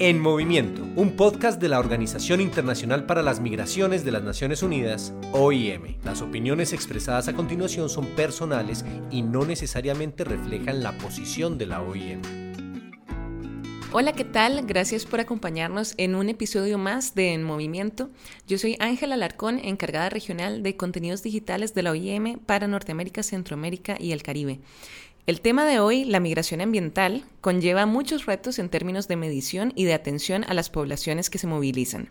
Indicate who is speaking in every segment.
Speaker 1: En Movimiento, un podcast de la Organización Internacional para las Migraciones de las Naciones Unidas, OIM. Las opiniones expresadas a continuación son personales y no necesariamente reflejan la posición de la OIM.
Speaker 2: Hola, ¿qué tal? Gracias por acompañarnos en un episodio más de En Movimiento. Yo soy Ángela Alarcón, encargada regional de contenidos digitales de la OIM para Norteamérica, Centroamérica y el Caribe. El tema de hoy, la migración ambiental, conlleva muchos retos en términos de medición y de atención a las poblaciones que se movilizan.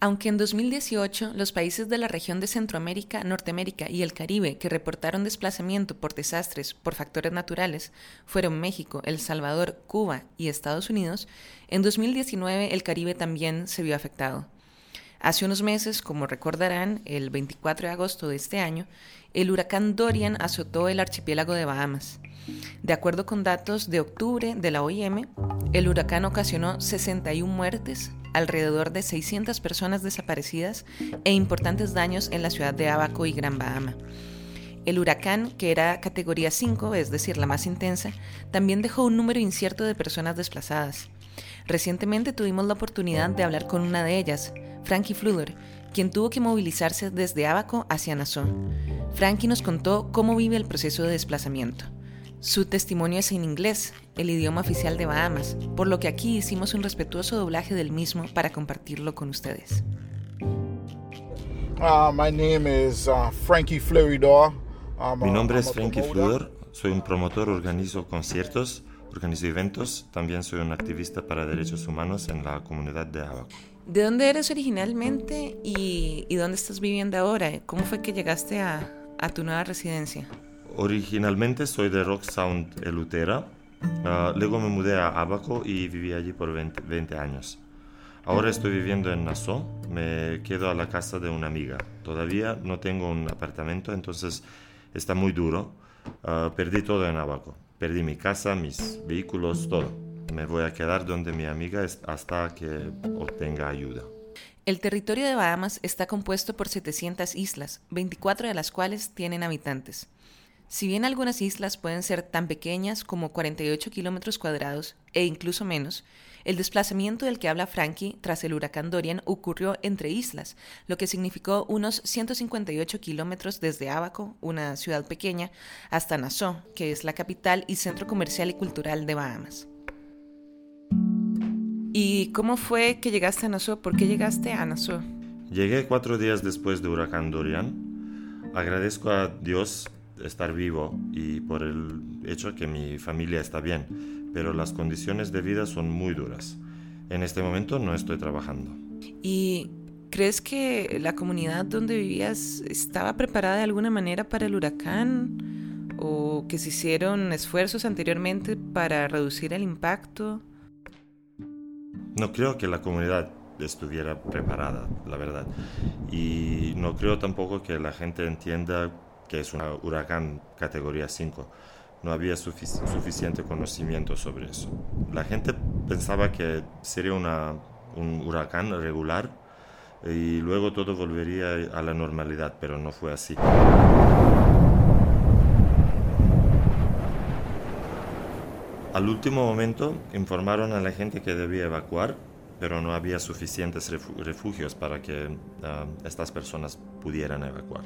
Speaker 2: Aunque en 2018 los países de la región de Centroamérica, Norteamérica y el Caribe que reportaron desplazamiento por desastres por factores naturales fueron México, El Salvador, Cuba y Estados Unidos, en 2019 el Caribe también se vio afectado. Hace unos meses, como recordarán, el 24 de agosto de este año, el huracán Dorian azotó el archipiélago de Bahamas. De acuerdo con datos de octubre de la OIM, el huracán ocasionó 61 muertes, alrededor de 600 personas desaparecidas e importantes daños en la ciudad de Abaco y Gran Bahama. El huracán, que era categoría 5, es decir, la más intensa, también dejó un número incierto de personas desplazadas. Recientemente tuvimos la oportunidad de hablar con una de ellas, Frankie Fluder, quien tuvo que movilizarse desde Abaco hacia Nassau. Frankie nos contó cómo vive el proceso de desplazamiento. Su testimonio es en inglés, el idioma oficial de Bahamas, por lo que aquí hicimos un respetuoso doblaje del mismo para compartirlo con ustedes.
Speaker 3: Uh, my name is, uh, Frankie
Speaker 4: Mi nombre es Frankie Fleur, soy un promotor, organizo conciertos, organizo eventos, también soy un activista para derechos humanos en la comunidad de Abaco.
Speaker 2: ¿De dónde eres originalmente y, dónde estás viviendo ahora? ¿Cómo fue que llegaste a, tu nueva residencia?
Speaker 4: Originalmente soy de Rock Sound, Elutera. Ah, luego me mudé a Abaco y viví allí por 20, años. Ahora estoy viviendo en Nassau. Me quedo a la casa de una amiga. Todavía no tengo un apartamento, entonces está muy duro. Ah, perdí todo en Abaco. Perdí mi casa, mis vehículos, todo me voy a quedar donde mi amiga hasta que obtenga ayuda.
Speaker 2: El territorio de Bahamas está compuesto por 700 islas, 24 de las cuales tienen habitantes. Si bien algunas islas pueden ser tan pequeñas como 48 kilómetros cuadrados e incluso menos, el desplazamiento del que habla Frankie tras el huracán Dorian ocurrió entre islas, lo que significó unos 158 kilómetros desde Abaco, una ciudad pequeña, hasta Nassau, que es la capital y centro comercial y cultural de Bahamas. ¿Y cómo fue que llegaste a Nassau? ¿Por qué llegaste a Nassau?
Speaker 4: Llegué cuatro días después de huracán Dorian. Agradezco a Dios estar vivo y por el hecho que mi familia está bien, pero las condiciones de vida son muy duras. En este momento no estoy trabajando.
Speaker 2: ¿Y crees que la comunidad donde vivías estaba preparada de alguna manera para el huracán? ¿O que se hicieron esfuerzos anteriormente para reducir el impacto?
Speaker 4: No creo que la comunidad estuviera preparada, la verdad. Y no creo tampoco que la gente entienda que es un huracán categoría 5. No había suficiente conocimiento sobre eso. La gente pensaba que sería un huracán regular y luego todo volvería a la normalidad, pero no fue así. Al último momento informaron a la gente que debía evacuar, pero no había suficientes refugios para que ah, estas personas pudieran evacuar.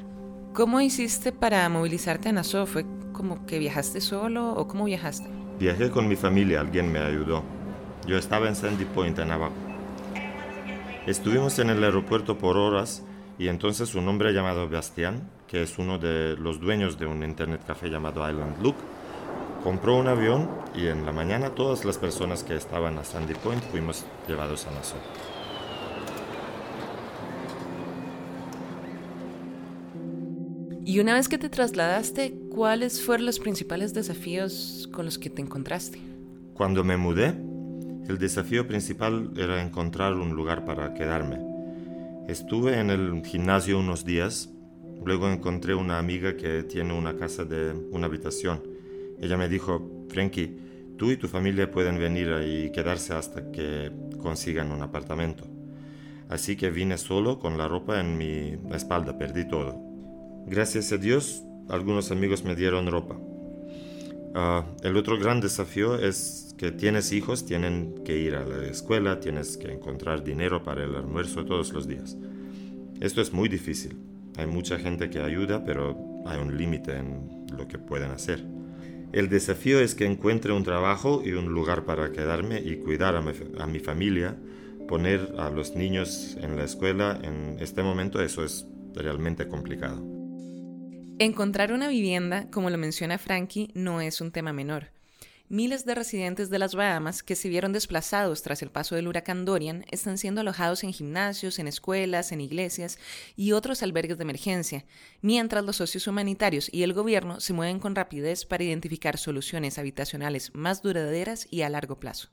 Speaker 2: ¿Cómo hiciste para movilizarte a Nassau? ¿Fue como que viajaste solo o cómo viajaste?
Speaker 4: Viajé con mi familia, alguien me ayudó. Yo estaba en Sandy Point, en Abaco. Estuvimos en el aeropuerto por horas y entonces un hombre llamado Bastián, que es uno de los dueños de un internet café llamado Island Look, compró un avión y en la mañana todas las personas que estaban a Sandy Point fuimos llevados a Nassau.
Speaker 2: Y una vez que te trasladaste, ¿cuáles fueron los principales desafíos con los que te encontraste?
Speaker 4: Cuando me mudé, el desafío principal era encontrar un lugar para quedarme. Estuve en el gimnasio unos días, luego encontré una amiga que tiene una casa de una habitación ella me dijo, Frankie, tú y tu familia pueden venir y quedarse hasta que consigan un apartamento. Así que vine solo con la ropa en mi espalda, perdí todo. Gracias a Dios, algunos amigos me dieron ropa. Ah, el otro gran desafío es que tienes hijos, tienen que ir a la escuela, tienes que encontrar dinero para el almuerzo todos los días. Esto es muy difícil. Hay mucha gente que ayuda, pero hay un límite en lo que pueden hacer. El desafío es que encuentre un trabajo y un lugar para quedarme y cuidar a mi, familia, poner a los niños en la escuela. En este momento eso es realmente complicado.
Speaker 2: Encontrar una vivienda, como lo menciona Frankie, no es un tema menor. Miles de residentes de las Bahamas que se vieron desplazados tras el paso del huracán Dorian están siendo alojados en gimnasios, en escuelas, en iglesias y otros albergues de emergencia, mientras los socios humanitarios y el gobierno se mueven con rapidez para identificar soluciones habitacionales más duraderas y a largo plazo.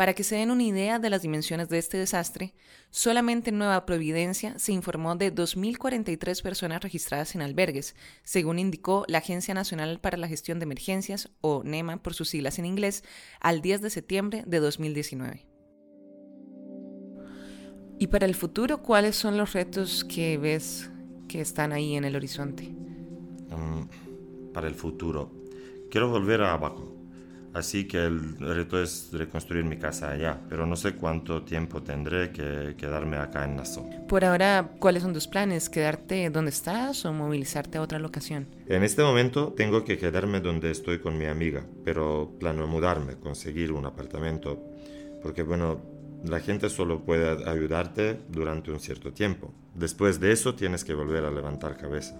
Speaker 2: Para que se den una idea de las dimensiones de este desastre, solamente en Nueva Providencia se informó de 2.043 personas registradas en albergues, según indicó la Agencia Nacional para la Gestión de Emergencias, o NEMA por sus siglas en inglés, al 10 de septiembre de 2019. Y para el futuro, ¿cuáles son los retos que ves que están ahí en el horizonte?
Speaker 4: Um, para el futuro, quiero volver a Abaco Así que el reto es reconstruir mi casa allá, pero no sé cuánto tiempo tendré que quedarme acá en Nassau.
Speaker 2: Por ahora, ¿cuáles son tus planes? ¿Quedarte donde estás o movilizarte a otra locación?
Speaker 4: En este momento tengo que quedarme donde estoy con mi amiga, pero planeo mudarme, conseguir un apartamento, porque bueno, la gente solo puede ayudarte durante un cierto tiempo. Después de eso tienes que volver a levantar cabeza.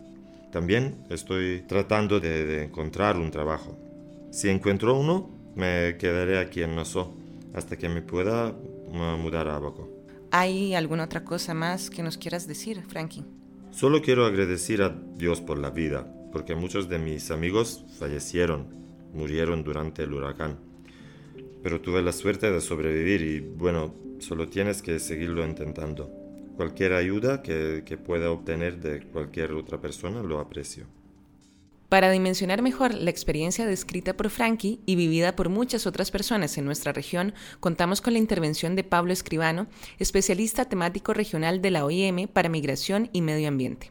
Speaker 4: También estoy tratando de, de encontrar un trabajo si encuentro uno, me quedaré aquí en Nassau hasta que me pueda mudar a Abaco.
Speaker 2: ¿Hay alguna otra cosa más que nos quieras decir, Frankie?
Speaker 4: Solo quiero agradecer a Dios por la vida, porque muchos de mis amigos fallecieron, murieron durante el huracán. Pero tuve la suerte de sobrevivir y bueno, solo tienes que seguirlo intentando. Cualquier ayuda que, que pueda obtener de cualquier otra persona lo aprecio.
Speaker 2: Para dimensionar mejor la experiencia descrita por Frankie y vivida por muchas otras personas en nuestra región, contamos con la intervención de Pablo Escribano, especialista temático regional de la OIM para Migración y Medio Ambiente.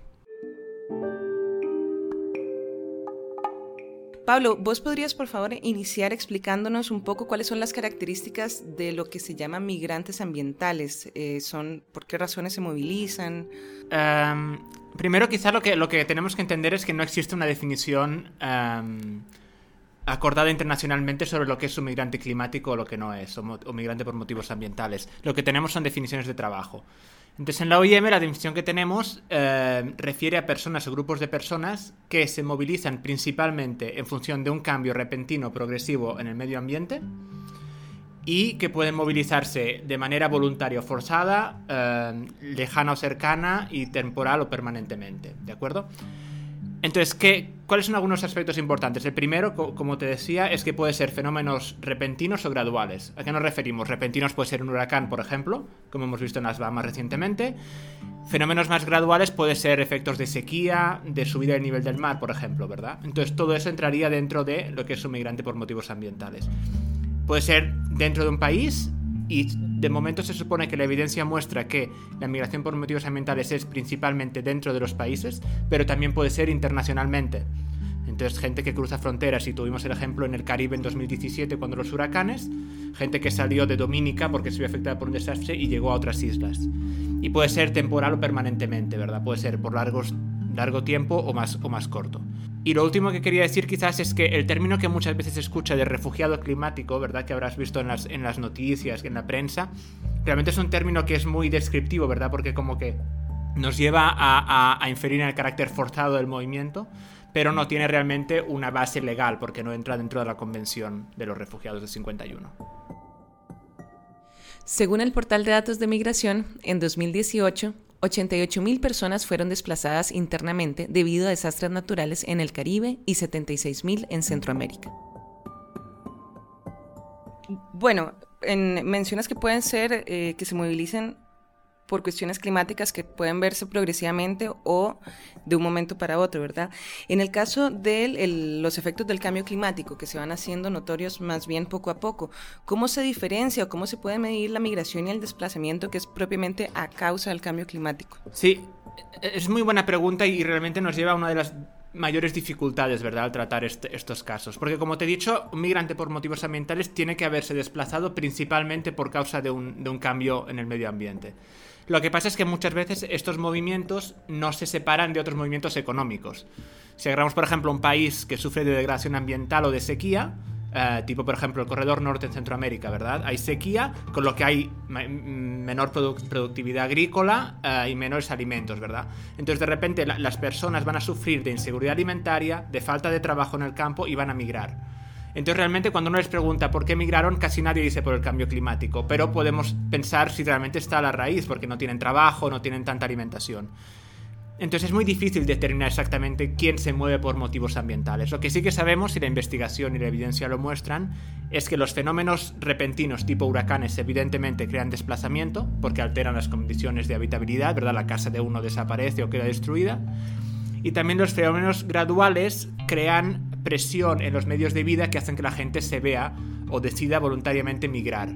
Speaker 2: Pablo, ¿vos podrías por favor iniciar explicándonos un poco cuáles son las características de lo que se llama migrantes ambientales? Eh, son, ¿Por qué razones se movilizan?
Speaker 5: Em, primero, quizá lo que, lo que tenemos que entender es que no existe una definición em, acordada internacionalmente sobre lo que es un migrante climático o lo que no es, o, o migrante por motivos ambientales. Lo que tenemos son definiciones de trabajo. Entonces, en la OIM la definición que tenemos eh, refiere a personas o grupos de personas que se movilizan principalmente en función de un cambio repentino progresivo en el medio ambiente y que pueden movilizarse de manera voluntaria o forzada, eh, lejana o cercana y temporal o permanentemente. ¿De acuerdo? Entonces, ¿qué, ¿cuáles son algunos aspectos importantes? El primero, como te decía, es que puede ser fenómenos repentinos o graduales. ¿A qué nos referimos? Repentinos puede ser un huracán, por ejemplo, como hemos visto en las Bahamas recientemente. Fenómenos más graduales puede ser efectos de sequía, de subida del nivel del mar, por ejemplo, ¿verdad? Entonces, todo eso entraría dentro de lo que es un migrante por motivos ambientales. Puede ser dentro de un país y de momento se supone que la evidencia muestra que la migración por motivos ambientales es principalmente dentro de los países, pero también puede ser internacionalmente. Entonces, gente que cruza fronteras, y tuvimos el ejemplo en el Caribe en 2017 cuando los huracanes, gente que salió de Dominica porque se vio afectada por un desastre y llegó a otras islas. Y puede ser temporal o permanentemente, ¿verdad? Puede ser por largos, largo tiempo o más, o más corto. Y lo último que quería decir quizás es que el término que muchas veces se escucha de refugiado climático, ¿verdad? Que habrás visto en las, en las noticias, en la prensa, realmente es un término que es muy descriptivo, ¿verdad? Porque como que nos lleva a, inferir en el carácter forzado del movimiento, pero no tiene realmente una base legal porque no entra dentro de la Convención de los Refugiados de 51.
Speaker 2: Según el portal de datos de migración, en 2018, 88.000 personas fueron desplazadas internamente debido a desastres naturales en el Caribe y 76.000 en Centroamérica. Bueno, mencionas que pueden ser eh, que se movilicen por cuestiones climáticas que pueden verse progresivamente o de un momento para otro, ¿verdad? En el caso de los efectos del cambio climático, que se van haciendo notorios más bien poco a poco, ¿cómo se diferencia o cómo se puede medir la migración y el desplazamiento que es propiamente a causa del cambio climático?
Speaker 5: Sí, es muy buena pregunta y realmente nos lleva a una de las mayores dificultades, ¿verdad?, al tratar estos casos. Porque, como te he dicho, un migrante por motivos ambientales tiene que haberse desplazado principalmente por causa de un, de un cambio en el medio ambiente. Lo que pasa es que muchas veces estos movimientos no se separan de otros movimientos económicos. Si agarramos, por ejemplo, un país que sufre de degradación ambiental o de sequía, eh, tipo por ejemplo el corredor norte en Centroamérica, ¿verdad? Hay sequía, con lo que hay menor productividad agrícola eh, y menores alimentos, ¿verdad? Entonces de repente las personas van a sufrir de inseguridad alimentaria, de falta de trabajo en el campo y van a migrar. Entonces realmente cuando uno les pregunta por qué migraron, casi nadie dice por el cambio climático, pero podemos pensar si realmente está a la raíz, porque no tienen trabajo, no tienen tanta alimentación. Entonces es muy difícil determinar exactamente quién se mueve por motivos ambientales. Lo que sí que sabemos, y la investigación y la evidencia lo muestran, es que los fenómenos repentinos tipo huracanes evidentemente crean desplazamiento, porque alteran las condiciones de habitabilidad, ¿verdad? La casa de uno desaparece o queda destruida. Y también los fenómenos graduales crean presión en los medios de vida que hacen que la gente se vea o decida voluntariamente migrar.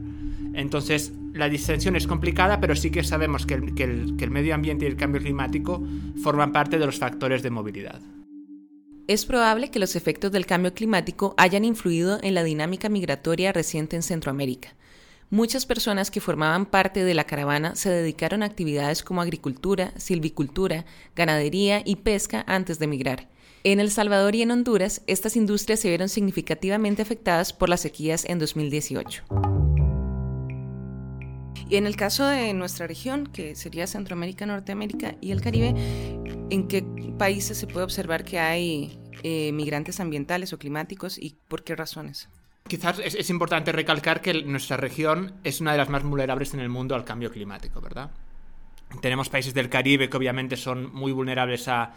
Speaker 5: Entonces, la distensión es complicada, pero sí que sabemos que el, medio ambiente y el cambio climático forman parte de los factores de movilidad.
Speaker 2: Es probable que los efectos del cambio climático hayan influido en la dinámica migratoria reciente en Centroamérica. Muchas personas que formaban parte de la caravana se dedicaron a actividades como agricultura, silvicultura, ganadería y pesca antes de migrar. En El Salvador y en Honduras, estas industrias se vieron significativamente afectadas por las sequías en 2018. Y en el caso de nuestra región, que sería Centroamérica, Norteamérica y el Caribe, ¿en qué países se puede observar que hay eh, migrantes ambientales o climáticos y por qué razones?
Speaker 5: Quizás es, importante recalcar que nuestra región es una de las más vulnerables en el mundo al cambio climático, ¿verdad? Tenemos países del Caribe que obviamente son muy vulnerables a,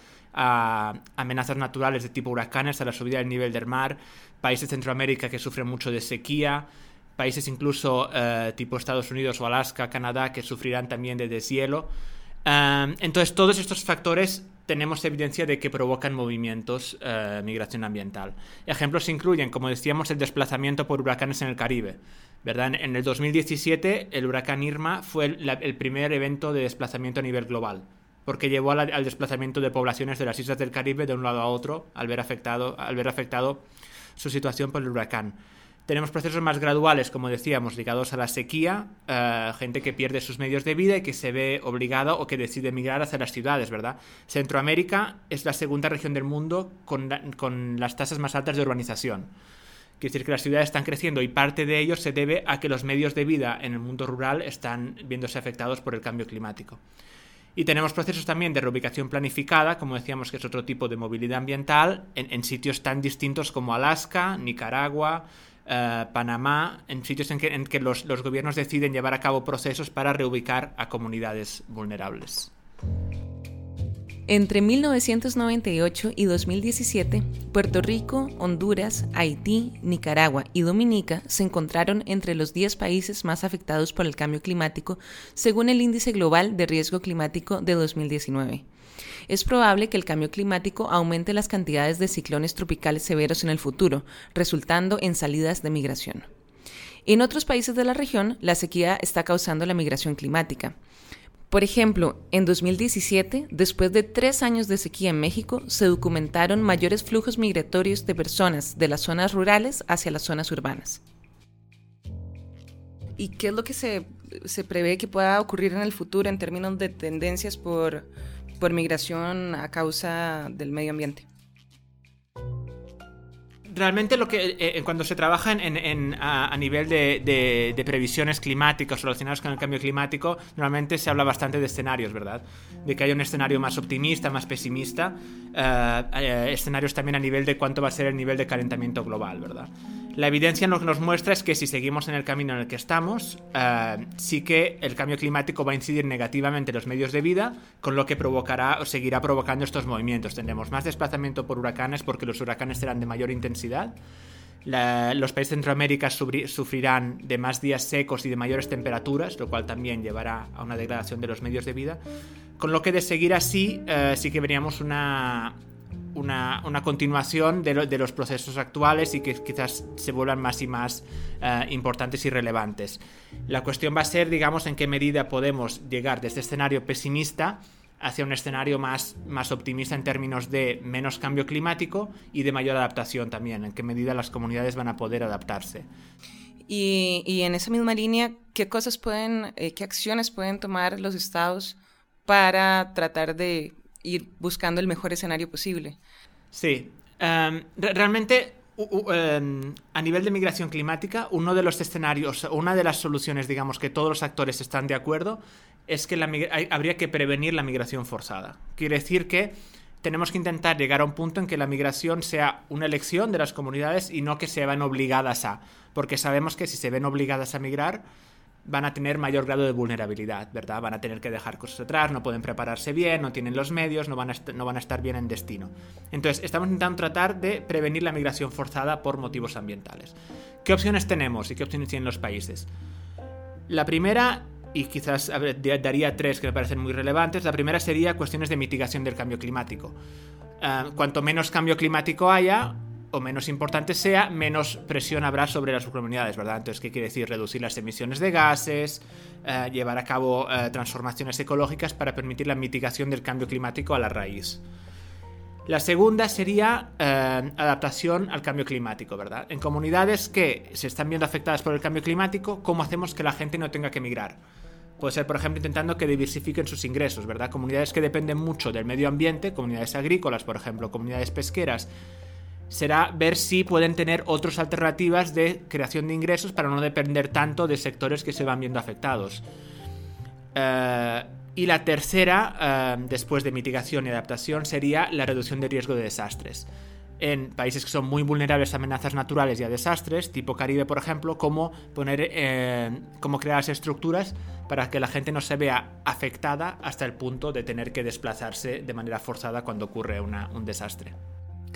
Speaker 5: amenazas naturales de tipo huracanes, a la subida del nivel del mar, países de Centroamérica que sufren mucho de sequía, países incluso eh, tipo Estados Unidos o Alaska, Canadá, que sufrirán también de deshielo. Em, entonces, todos estos factores tenemos evidencia de que provocan movimientos eh, migración ambiental. Ejemplos incluyen, como decíamos, el desplazamiento por huracanes en el Caribe. ¿Verdad? En el 2017, el huracán Irma fue el, primer evento de desplazamiento a nivel global, porque llevó al, desplazamiento de poblaciones de las islas del Caribe de un lado a otro al ver afectado, al afectado su situación por el huracán. Tenemos procesos más graduales, como decíamos, ligados a la sequía, eh, gente que pierde sus medios de vida y que se ve obligada o que decide emigrar hacia las ciudades, ¿verdad? Centroamérica es la segunda región del mundo con, con las tasas más altas de urbanización. Quiere decir que las ciudades están creciendo y parte de ello se debe a que los medios de vida en el mundo rural están viéndose afectados por el cambio climático. Y tenemos procesos también de reubicación planificada, como decíamos que es otro tipo de movilidad ambiental, en sitios tan distintos como Alaska, Nicaragua, eh, Panamá, en sitios en que, los, los gobiernos deciden llevar a cabo procesos para reubicar a comunidades vulnerables.
Speaker 2: Entre 1998 y 2017, Puerto Rico, Honduras, Haití, Nicaragua y Dominica se encontraron entre los 10 países más afectados por el cambio climático, según el Índice Global de Riesgo Climático de 2019 es probable que el cambio climático aumente las cantidades de ciclones tropicales severos en el futuro, resultando en salidas de migración. En otros países de la región, la sequía está causando la migración climática. Por ejemplo, en 2017, después de tres años de sequía en México, se documentaron mayores flujos migratorios de personas de las zonas rurales hacia las zonas urbanas. ¿Y qué es lo que se, se prevé que pueda ocurrir en el futuro en términos de tendencias por, por migración a causa del medio ambiente.
Speaker 5: Realmente lo que eh, eh, cuando se trabaja en, a, nivel de, previsiones climáticas relacionadas con el cambio climático, normalmente se habla bastante de escenarios, ¿verdad? De que hay un escenario más optimista, más pesimista, eh, escenarios también a nivel de cuánto va a ser el nivel de calentamiento global, ¿verdad? La evidencia lo que nos muestra es que si seguimos en el camino en el que estamos, eh, sí que el cambio climático va a incidir negativamente en los medios de vida, con lo que provocará o seguirá provocando estos movimientos. Tendremos más desplazamiento por huracanes porque los huracanes serán de mayor intensidad. los países de Centroamérica sufrirán de más días secos y de mayores temperaturas, lo cual también llevará a una degradación de los medios de vida. Con lo que de seguir así, eh, sí que veríamos una, una, continuación de, los procesos actuales y que quizás se vuelvan más y más eh, importantes y relevantes. La cuestión va a ser, digamos, en qué medida podemos llegar de este escenario pesimista hacia un escenario más, más optimista en términos de menos cambio climático y de mayor adaptación también, en qué medida las comunidades van a poder adaptarse.
Speaker 2: Y, en esa misma línea, ¿qué cosas pueden, eh, qué acciones pueden tomar los estados para tratar de ir buscando el mejor escenario posible?
Speaker 5: Sí, em, realmente em, a nivel de migración climática, uno de los escenarios, una de las soluciones, digamos, que todos los actores están de acuerdo, es que habría que prevenir la migración forzada. Quiere decir que tenemos que intentar llegar a un punto en que la migración sea una elección de las comunidades y no que se vean obligadas a, porque sabemos que si se ven obligadas a migrar van a tener mayor grado de vulnerabilidad, ¿verdad? Van a tener que dejar cosas atrás, no pueden prepararse bien, no tienen los medios, no van a, no van a estar bien en destino. Entonces, estamos intentando tratar de prevenir la migración forzada por motivos ambientales. ¿Qué opciones tenemos y qué opciones tienen los países? La primera y quizás daría tres que me parecen muy relevantes. La primera sería cuestiones de mitigación del cambio climático. Ah, cuanto menos cambio climático haya, menos importante sea, menos presión habrá sobre las comunidades, ¿verdad? Entonces, ¿qué quiere decir? Reducir las emisiones de gases, ah, llevar a cabo ah, transformaciones ecológicas para permitir la mitigación del cambio climático a la raíz. La segunda sería eh, adaptación al cambio climático, ¿verdad? En comunidades que se están viendo afectadas por el cambio climático, ¿cómo hacemos que la gente no tenga que emigrar? Puede ser, por ejemplo, intentando que diversifiquen sus ingresos, ¿verdad? Comunidades que dependen mucho del medio ambiente, comunidades agrícolas, por ejemplo, comunidades pesqueras, será ver si pueden tener otras alternativas de creación de ingresos para no depender tanto de sectores que se van viendo afectados. Eh, y la tercera, eh, después de mitigación y adaptación, sería la reducción de riesgo de desastres. En países que son muy vulnerables a amenazas naturales y a desastres, tipo Caribe, por ejemplo, cómo poner, eh, cómo crear las estructuras para que la gente no se vea afectada hasta el punto de tener que desplazarse de manera forzada cuando ocurre un desastre.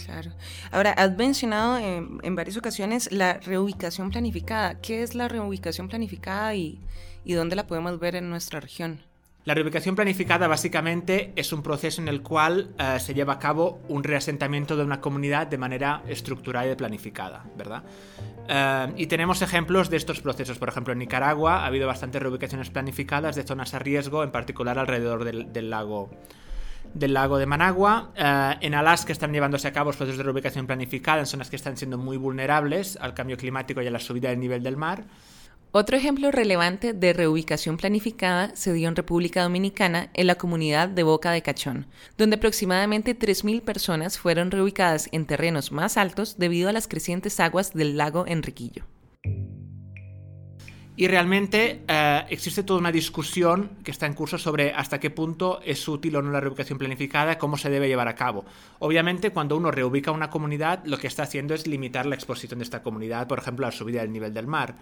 Speaker 2: Claro. Ahora, has mencionado en, varias ocasiones la reubicación planificada. ¿Qué es la reubicación planificada y, y dónde la podemos ver en nuestra región?
Speaker 5: La reubicación planificada básicamente es un proceso en el cual eh, se lleva a cabo un reasentamiento de una comunidad de manera estructurada y planificada, ¿verdad? Eh, y tenemos ejemplos de estos procesos. Por ejemplo, en Nicaragua ha habido bastantes reubicaciones planificadas de zonas a riesgo, en particular alrededor del, lago del lago de Managua. Eh, en Alaska están llevándose a cabo procesos de reubicación planificada en zonas que están siendo muy vulnerables al cambio climático y a la subida del nivel del mar.
Speaker 2: Otro ejemplo relevante de reubicación planificada se dio en República Dominicana en la comunidad de Boca de Cachón, donde aproximadamente 3.000 personas fueron reubicadas en terrenos más altos debido a las crecientes aguas del lago Enriquillo.
Speaker 5: Y realmente eh, existe toda una discusión que está en curso sobre hasta qué punto es útil o no la reubicación planificada, cómo se debe llevar a cabo. Obviamente, cuando uno reubica una comunidad, lo que está haciendo es limitar la exposición de esta comunidad, por ejemplo, a la subida del nivel del mar.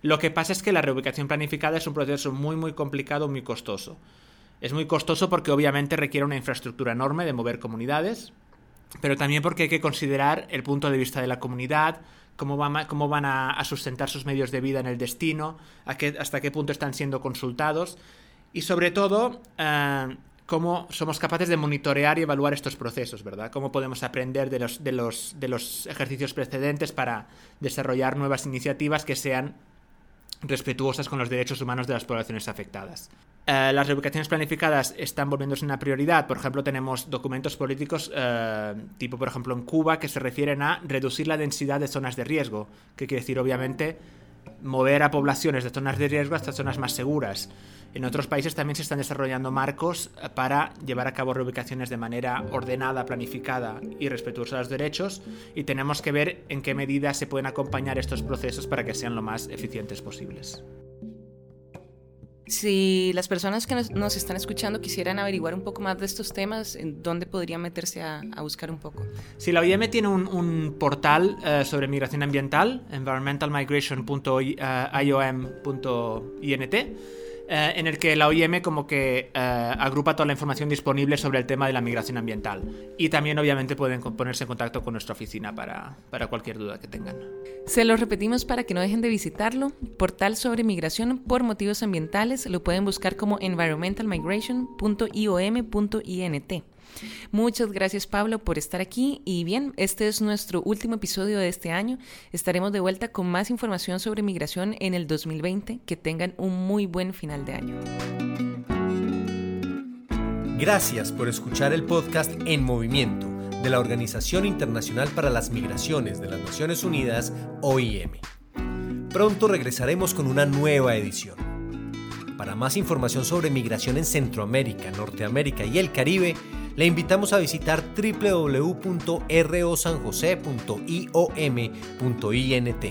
Speaker 5: Lo que pasa es que la reubicación planificada es un proceso muy muy complicado, muy costoso. Es muy costoso porque obviamente requiere una infraestructura enorme de mover comunidades, pero también porque hay que considerar el punto de vista de la comunidad, cómo, cómo van a, sustentar sus medios de vida en el destino, hasta qué punto están siendo consultados y sobre todo eh, cómo somos capaces de monitorear y evaluar estos procesos, ¿verdad? Cómo podemos aprender de los, de los, de los ejercicios precedentes para desarrollar nuevas iniciativas que sean respetuosas con los derechos humanos de las poblaciones afectadas. Eh, las reubicaciones planificadas están volviéndose una prioridad. Por ejemplo, tenemos documentos políticos, eh, tipo por ejemplo en Cuba, que se refieren a reducir la densidad de zonas de riesgo, que quiere decir obviamente mover a poblaciones de zonas de riesgo hasta zonas más seguras. En otros países también se están desarrollando marcos para llevar a cabo reubicaciones de manera ordenada, planificada y respetuosa de los derechos y tenemos que ver en qué medida se pueden acompañar estos procesos para que sean lo más eficientes posibles.
Speaker 2: Si las personas que nos, están escuchando quisieran averiguar un poco más de estos temas, ¿en dónde podrían meterse a, buscar un poco?
Speaker 5: Si la OIM tiene un, portal eh, sobre migración ambiental, environmentalmigration.iom.int, eh, en el que la OIM como que eh, agrupa toda la información disponible sobre el tema de la migración ambiental. Y también obviamente pueden ponerse en contacto con nuestra oficina para, para cualquier duda que tengan.
Speaker 2: Se lo repetimos para que no dejen de visitarlo. Portal sobre migración por motivos ambientales lo pueden buscar como environmentalmigration.iom.int. Muchas gracias Pablo por estar aquí y bien, este es nuestro último episodio de este año. Estaremos de vuelta con más información sobre migración en el 2020. Que tengan un muy buen final de año.
Speaker 1: Gracias por escuchar el podcast En Movimiento de la Organización Internacional para las Migraciones de las Naciones Unidas, OIM. Pronto regresaremos con una nueva edición. Para más información sobre migración en Centroamérica, Norteamérica y el Caribe, le invitamos a visitar www.rosanjose.iom.int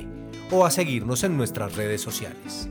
Speaker 1: o a seguirnos en nuestras redes sociales.